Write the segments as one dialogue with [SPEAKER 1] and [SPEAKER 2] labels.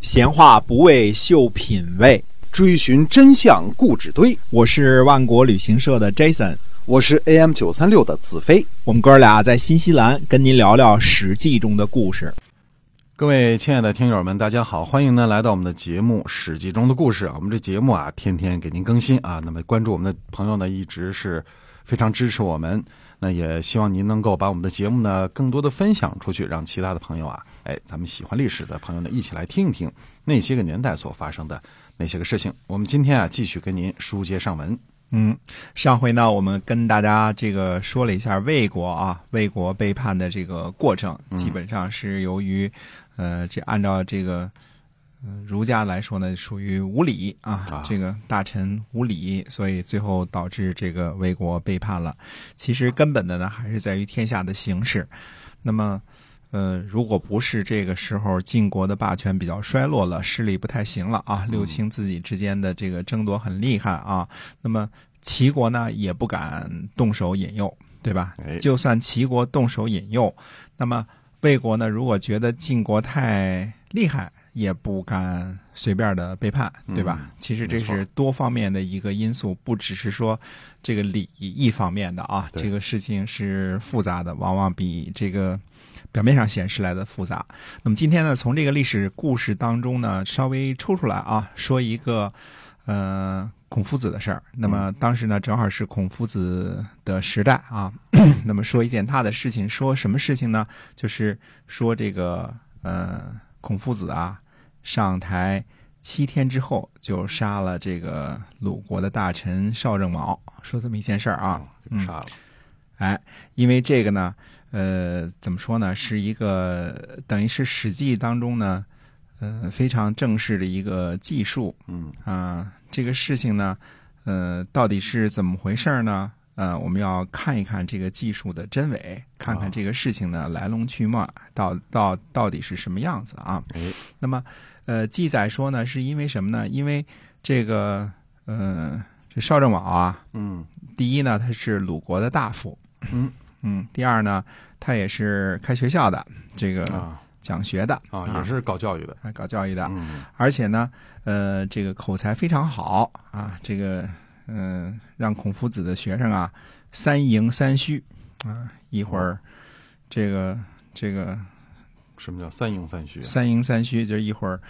[SPEAKER 1] 闲话不为秀品味，
[SPEAKER 2] 追寻真相故纸堆。
[SPEAKER 1] 我是万国旅行社的 Jason，
[SPEAKER 2] 我是 AM 九三六的子飞。
[SPEAKER 1] 我们哥俩在新西兰跟您聊聊《史记》中的故事。
[SPEAKER 3] 各位亲爱的听友们，大家好，欢迎呢来到我们的节目《史记》中的故事啊。我们这节目啊，天天给您更新啊。那么关注我们的朋友呢，一直是非常支持我们。那也希望您能够把我们的节目呢，更多的分享出去，让其他的朋友啊，哎，咱们喜欢历史的朋友呢，一起来听一听那些个年代所发生的那些个事情。我们今天啊，继续跟您书接上文。
[SPEAKER 1] 嗯，上回呢，我们跟大家这个说了一下魏国啊，魏国背叛的这个过程，基本上是由于，呃，这按照这个。嗯，儒家来说呢，属于无礼啊，这个大臣无礼，所以最后导致这个魏国背叛了。其实根本的呢，还是在于天下的形势。那么，呃，如果不是这个时候晋国的霸权比较衰落了，势力不太行了啊，六卿自己之间的这个争夺很厉害啊，那么齐国呢也不敢动手引诱，对吧？就算齐国动手引诱，那么魏国呢，如果觉得晋国太厉害。也不敢随便的背叛，对吧？其实这是多方面的一个因素，不只是说这个礼一方面的啊。这个事情是复杂的，往往比这个表面上显示来的复杂。那么今天呢，从这个历史故事当中呢，稍微抽出来啊，说一个呃孔夫子的事儿。那么当时呢，正好是孔夫子的时代啊。那么说一件他的事情，说什么事情呢？就是说这个呃。孔夫子啊，上台七天之后就杀了这个鲁国的大臣邵正卯，说这么一件事儿啊，
[SPEAKER 3] 杀了。
[SPEAKER 1] 哎，因为这个呢，呃，怎么说呢，是一个等于是《史记》当中呢，呃，非常正式的一个记述。
[SPEAKER 3] 嗯
[SPEAKER 1] 啊，这个事情呢，呃，到底是怎么回事呢？呃，我们要看一看这个技术的真伪，看看这个事情呢来龙去脉，到到到底是什么样子啊？
[SPEAKER 3] 哎，
[SPEAKER 1] 那么，呃，记载说呢，是因为什么呢？因为这个，呃，这邵正卯啊，
[SPEAKER 3] 嗯，
[SPEAKER 1] 第一呢，他是鲁国的大夫，
[SPEAKER 3] 嗯
[SPEAKER 1] 嗯，第二呢，他也是开学校的，这个讲学的
[SPEAKER 3] 啊，也是搞教育的，
[SPEAKER 1] 搞教育的，
[SPEAKER 3] 嗯，
[SPEAKER 1] 而且呢，呃，这个口才非常好啊，这个。嗯，让孔夫子的学生啊，三迎三虚啊，一会儿这个这个
[SPEAKER 3] 什么叫三迎三虚？
[SPEAKER 1] 三迎三虚就是一会儿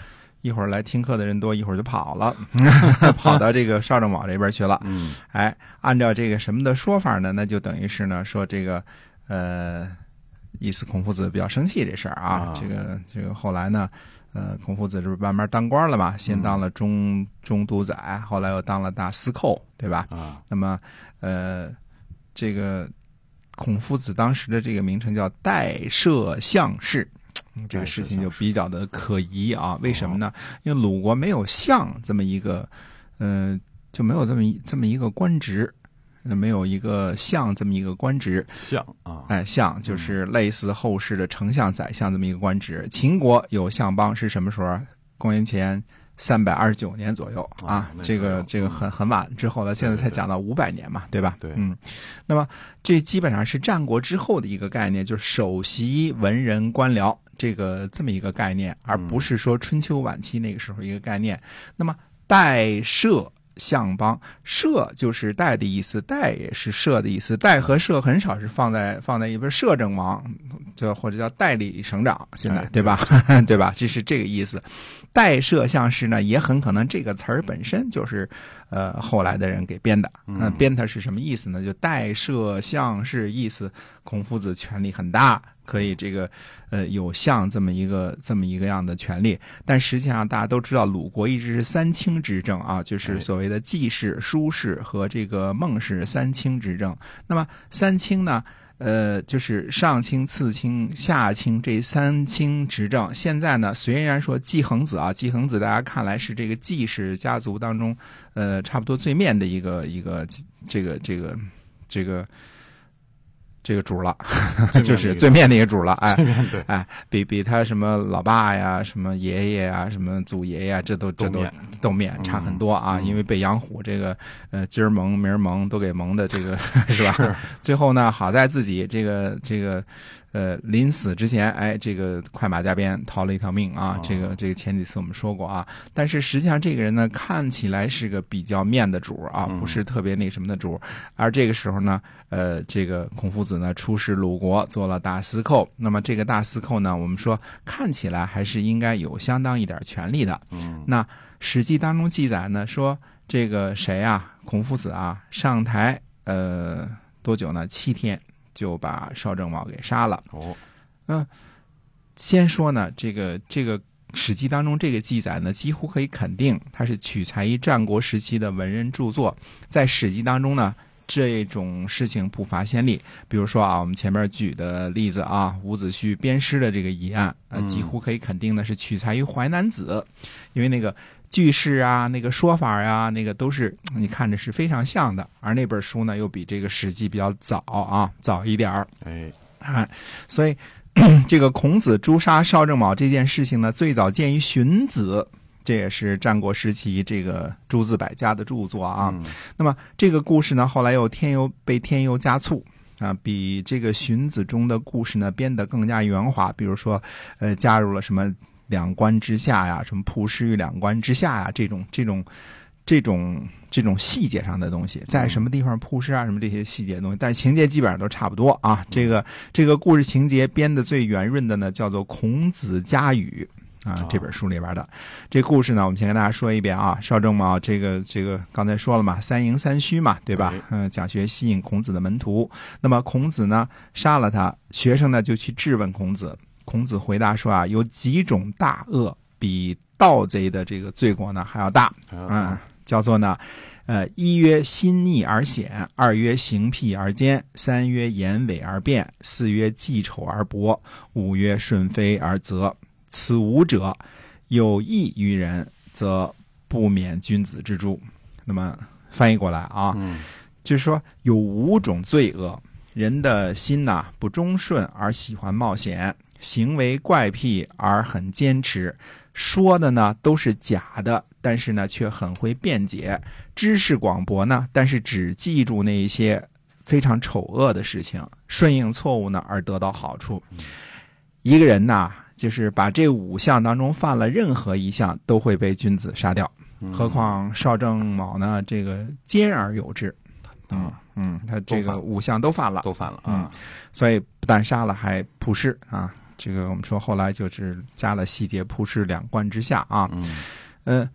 [SPEAKER 1] 一会儿来听课的人多，一会儿就跑了，跑到这个邵正卯这边去了。
[SPEAKER 3] 嗯，
[SPEAKER 1] 哎，按照这个什么的说法呢？那就等于是呢，说这个呃，意思孔夫子比较生气这事儿啊。这个这个后来呢。呃，孔夫子这不慢慢当官了嘛？先当了中中都宰，后来又当了大司寇，对吧？
[SPEAKER 3] 啊，
[SPEAKER 1] 那么，呃，这个孔夫子当时的这个名称叫代摄相士，这个事情就比较的可疑啊。为什么呢？因为鲁国没有相这么一个，嗯，就没有这么一这么一个官职。没有一个相这么一个官职，
[SPEAKER 3] 相啊，
[SPEAKER 1] 哎，相就是类似后世的丞相、宰相这么一个官职。秦国有相邦是什么时候？公元前三百二十九年左右啊，这个这个很很晚之后了，现在才讲到五百年嘛，对吧？
[SPEAKER 3] 对，
[SPEAKER 1] 嗯，那么这基本上是战国之后的一个概念，就是首席文人官僚这个这么一个概念，而不是说春秋晚期那个时候一个概念。那么代社。相邦摄就是代的意思，代也是摄的意思。代和摄很少是放在放在一边，摄政王就或者叫代理省长，现在对吧？对吧？这是这个意思。代摄相士呢，也很可能这个词儿本身就是呃后来的人给编的。嗯，编它是什么意思呢？就代摄相是意思，孔夫子权力很大。可以，这个，呃，有相这么一个这么一个样的权利，但实际上大家都知道，鲁国一直是三卿执政啊，就是所谓的季氏、叔氏和这个孟氏三卿执政。那么三卿呢，呃，就是上卿、次卿、下卿这三卿执政。现在呢，虽然说季恒子啊，季恒子大家看来是这个季氏家族当中，呃，差不多最面的一个一个这个这个这个。这个主了，就是最面那个主了，哎，哎，比比他什么老爸呀、什么爷爷呀、什么祖爷爷，这都这都都面。差很多啊。因为被杨虎这个呃今儿蒙明儿蒙都给蒙的这个 是吧？最后呢，好在自己这个这个呃，临死之前，哎，这个快马加鞭逃了一条命啊。
[SPEAKER 3] 哦
[SPEAKER 1] 这个这个前几次我们说过啊，但是实际上这个人呢，看起来是个比较面的主啊，
[SPEAKER 3] 嗯
[SPEAKER 1] 不是特别那什么的主。而这个时候呢，呃，这个孔夫子呢出使鲁国，做了大司寇。那么这个大司寇呢，我们说看起来还是应该有相当一点权力的。
[SPEAKER 3] 嗯
[SPEAKER 1] 那《史记》当中记载呢，说这个谁啊，孔夫子啊，上台呃多久呢？七天就把邵正茂给杀了。
[SPEAKER 3] 哦，嗯
[SPEAKER 1] 先说呢，这个这个《史记》当中这个记载呢，几乎可以肯定，它是取材于战国时期的文人著作。在《史记》当中呢，这种事情不乏先例。比如说啊，我们前面举的例子啊，伍子胥鞭尸的这个疑案，呃，
[SPEAKER 3] 嗯
[SPEAKER 1] 几乎可以肯定的是取材于《淮南子》，因为那个。句式啊，那个说法呀、那个都是你看着是非常像的，而那本书呢又比这个《史记》比较早啊，早一点儿。
[SPEAKER 3] 哎，
[SPEAKER 1] 啊，所以 这个孔子诛杀邵正卯这件事情呢，最早见于荀子，这也是战国时期这个诸子百家的著作啊。
[SPEAKER 3] 嗯
[SPEAKER 1] 那么这个故事呢，后来又添油被添油加醋。啊，比这个荀子中的故事呢编得更加圆滑，比如说，呃，加入了什么两关之下呀，什么曝尸于两关之下呀，这种这种这种这种细节上的东西，在什么地方曝尸啊，什么这些细节的东西，但是情节基本上都差不多啊。这个这个故事情节编得最圆润的呢，叫做《孔子家语》啊
[SPEAKER 3] 哦，
[SPEAKER 1] 这本书里边的这故事呢，我们先跟大家说一遍啊。邵正卯这个这个刚才说了嘛，三赢三虚嘛，对吧
[SPEAKER 3] 对？
[SPEAKER 1] 嗯，讲学吸引孔子的门徒，那么孔子呢杀了他，学生呢就去质问孔子，孔子回答说啊，有几种大恶比盗贼的这个罪过呢还要大，嗯
[SPEAKER 3] 嗯，
[SPEAKER 1] 叫做呢，呃，一曰心逆而险，二曰行辟而坚，三曰言伪而辩，四曰记丑而薄，五曰顺非而责。此五者，有益于人，则不免君子之诛。那么翻译过来啊，
[SPEAKER 3] 嗯
[SPEAKER 1] 就是说有五种罪恶，人的心呐、不忠顺而喜欢冒险，行为怪癖而很坚持，说的呢都是假的，但是呢却很会辩解，知识广博呢，但是只记住那一些非常丑恶的事情，顺应错误呢而得到好处。一个人呐，就是把这五项当中犯了任何一项，都会被君子杀掉。
[SPEAKER 3] 嗯
[SPEAKER 1] 何况邵正卯呢，这个兼而有之，嗯嗯，他这个五项都犯了，
[SPEAKER 3] 都犯了
[SPEAKER 1] 嗯
[SPEAKER 3] 啊，
[SPEAKER 1] 所以不但杀了，还曝尸啊。这个我们说后来就是加了细节，曝尸两关之下啊。
[SPEAKER 3] 嗯
[SPEAKER 1] 呃，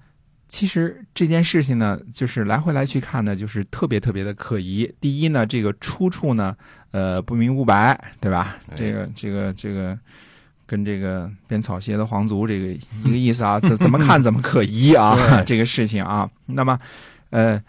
[SPEAKER 1] 其实这件事情呢，就是来回来去看呢，就是特别特别的可疑。第一呢，这个出处呢，呃，不明不白，对吧？
[SPEAKER 3] 哎
[SPEAKER 1] 这个这个这个。跟这个编草鞋的皇族这个一个意思啊，怎怎么看怎么可疑啊，这个事情啊。那么，呃，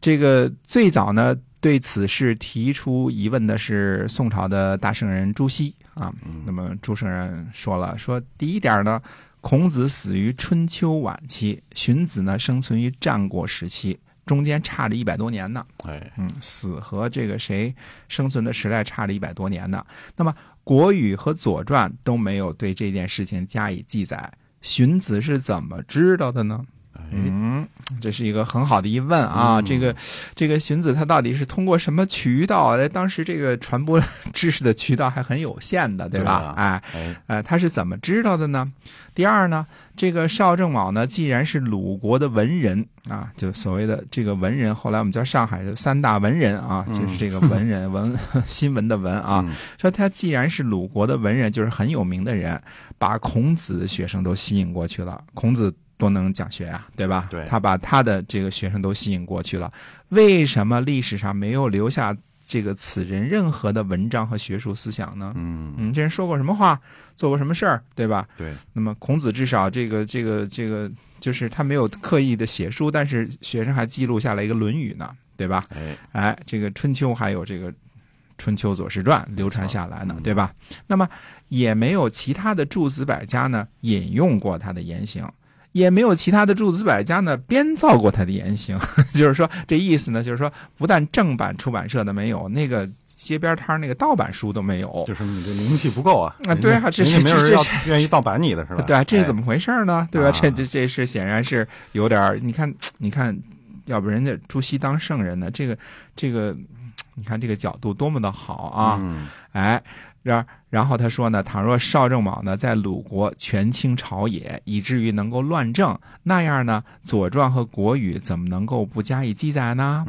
[SPEAKER 1] 这个最早呢对此事提出疑问的是宋朝的大圣人朱熹啊。
[SPEAKER 3] 嗯
[SPEAKER 1] 那么朱圣人说了，说第一点呢，孔子死于春秋晚期，荀子呢生存于战国时期，中间差着一百多年呢。
[SPEAKER 3] 哎，
[SPEAKER 1] 嗯，死和这个谁生存的时代差着一百多年呢。那么《国语》和《左传》都没有对这件事情加以记载，荀子是怎么知道的呢？
[SPEAKER 3] 嗯，
[SPEAKER 1] 嗯，这是一个很好的疑问啊。
[SPEAKER 3] 嗯
[SPEAKER 1] 这个这个荀子他到底是通过什么渠道？哎当时这个传播知识的渠道还很有限的，对吧？
[SPEAKER 3] 对啊
[SPEAKER 1] 哎，
[SPEAKER 3] 哎，
[SPEAKER 1] 呃，他是怎么知道的呢？第二呢，这个邵正卯呢，既然是鲁国的文人啊，就所谓的这个文人，后来我们叫上海的三大文人啊，
[SPEAKER 3] 嗯
[SPEAKER 1] 就是这个文人文 新闻的文啊，
[SPEAKER 3] 嗯
[SPEAKER 1] 说他既然是鲁国的文人，就是很有名的人，把孔子的学生都吸引过去了。孔子多能讲学啊，对吧？
[SPEAKER 3] 对
[SPEAKER 1] 他把他的这个学生都吸引过去了。为什么历史上没有留下这个此人任何的文章和学术思想呢？
[SPEAKER 3] 嗯，
[SPEAKER 1] 嗯，这人说过什么话，做过什么事儿，对吧？
[SPEAKER 3] 对，
[SPEAKER 1] 那么孔子至少这个这个这个，就是他没有刻意的写书，但是学生还记录下来一个《论语》呢，对吧？
[SPEAKER 3] 哎，
[SPEAKER 1] 哎，这个春秋还有这个《春秋左氏传》流传下来呢
[SPEAKER 3] 嗯，
[SPEAKER 1] 对吧？那么也没有其他的诸子百家呢引用过他的言行。也没有其他的诸子百家呢编造过他的言行，就是说这意思呢，就是说不但正版出版社的没有，那个街边摊那个盗版书都没有，
[SPEAKER 3] 就是你这名气不够啊
[SPEAKER 1] 啊对啊这是
[SPEAKER 3] 没有人 愿意盗版你的是吧？
[SPEAKER 1] 对啊，这是
[SPEAKER 3] 哎
[SPEAKER 1] 怎么回事呢？对吧？
[SPEAKER 3] 啊
[SPEAKER 1] 这这这是显然是有点儿，你看，你看，要不人家朱熹当圣人呢，这个这个，你看这个角度多么的好啊！
[SPEAKER 3] 嗯
[SPEAKER 1] 哎，然然后他说呢，倘若邵正卯呢在鲁国权倾朝野，以至于能够乱政，那样呢，《左传》和《国语》怎么能够不加以记载呢？